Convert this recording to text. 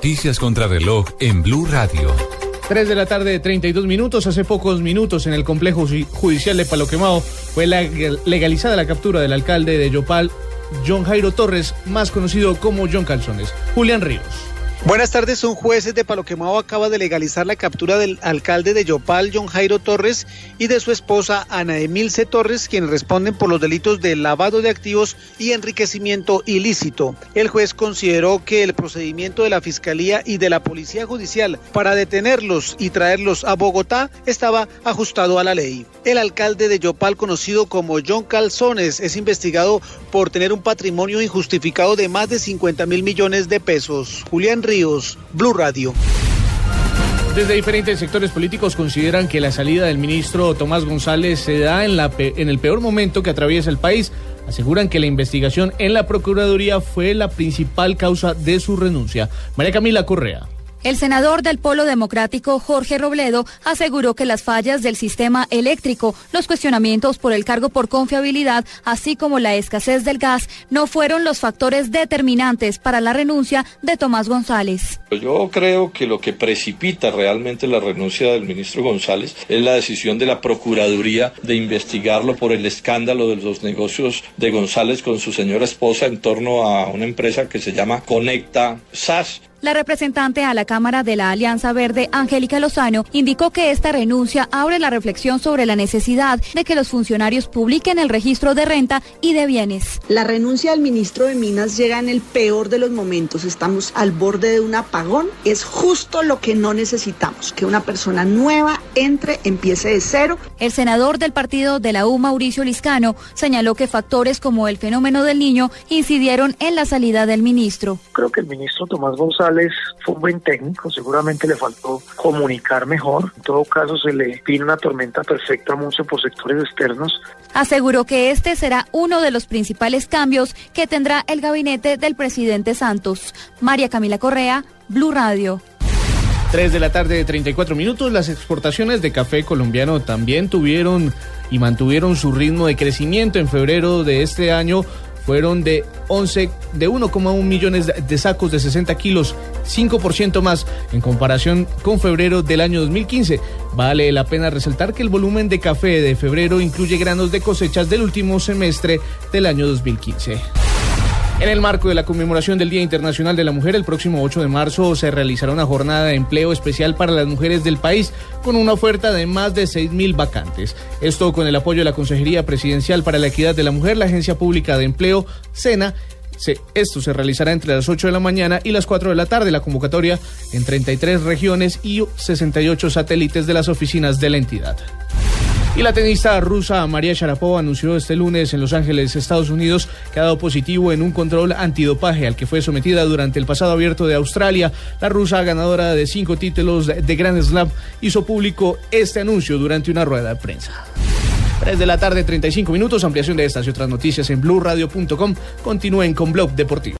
Noticias contra reloj en Blue Radio. 3 de la tarde, 32 minutos. Hace pocos minutos en el complejo judicial de Palo Quemado fue legalizada la captura del alcalde de Yopal, John Jairo Torres, más conocido como John Calzones. Julián Ríos. Buenas tardes, un juez de Paloquemao acaba de legalizar la captura del alcalde de Yopal, John Jairo Torres, y de su esposa Ana Emilce Torres, quienes responden por los delitos de lavado de activos y enriquecimiento ilícito. El juez consideró que el procedimiento de la Fiscalía y de la Policía Judicial para detenerlos y traerlos a Bogotá estaba ajustado a la ley. El alcalde de Yopal, conocido como John Calzones, es investigado por tener un patrimonio injustificado de más de 50 mil millones de pesos. Julián Blue Radio. Desde diferentes sectores políticos consideran que la salida del ministro Tomás González se da en, la en el peor momento que atraviesa el país. Aseguran que la investigación en la Procuraduría fue la principal causa de su renuncia. María Camila Correa. El senador del Polo Democrático, Jorge Robledo, aseguró que las fallas del sistema eléctrico, los cuestionamientos por el cargo por confiabilidad, así como la escasez del gas, no fueron los factores determinantes para la renuncia de Tomás González. Yo creo que lo que precipita realmente la renuncia del ministro González es la decisión de la Procuraduría de investigarlo por el escándalo de los negocios de González con su señora esposa en torno a una empresa que se llama Conecta SAS. La representante a la Cámara de la Alianza Verde, Angélica Lozano, indicó que esta renuncia abre la reflexión sobre la necesidad de que los funcionarios publiquen el registro de renta y de bienes. La renuncia del ministro de Minas llega en el peor de los momentos. Estamos al borde de un apagón. Es justo lo que no necesitamos, que una persona nueva entre, empiece de cero. El senador del partido de la U, Mauricio Liscano, señaló que factores como el fenómeno del niño incidieron en la salida del ministro. Creo que el ministro Tomás González fue un buen técnico, seguramente le faltó comunicar mejor. En todo caso, se le vino una tormenta perfecta mucho por sectores externos. Aseguró que este será uno de los principales cambios que tendrá el gabinete del presidente Santos. María Camila Correa, Blue Radio. 3 de la tarde, 34 minutos. Las exportaciones de café colombiano también tuvieron y mantuvieron su ritmo de crecimiento en febrero de este año fueron de 11, de 1,1 millones de sacos de 60 kilos, 5% más en comparación con febrero del año 2015. Vale la pena resaltar que el volumen de café de febrero incluye granos de cosechas del último semestre del año 2015. En el marco de la conmemoración del Día Internacional de la Mujer, el próximo 8 de marzo se realizará una jornada de empleo especial para las mujeres del país con una oferta de más de 6.000 vacantes. Esto con el apoyo de la Consejería Presidencial para la Equidad de la Mujer, la Agencia Pública de Empleo, SENA, esto se realizará entre las 8 de la mañana y las 4 de la tarde. La convocatoria en 33 regiones y 68 satélites de las oficinas de la entidad. Y la tenista rusa María Sharapova anunció este lunes en Los Ángeles, Estados Unidos, que ha dado positivo en un control antidopaje al que fue sometida durante el pasado abierto de Australia. La rusa, ganadora de cinco títulos de Grand Slam, hizo público este anuncio durante una rueda de prensa. 3 de la tarde, 35 minutos. Ampliación de estas y otras noticias en blueradio.com. Continúen con Blog Deportivo.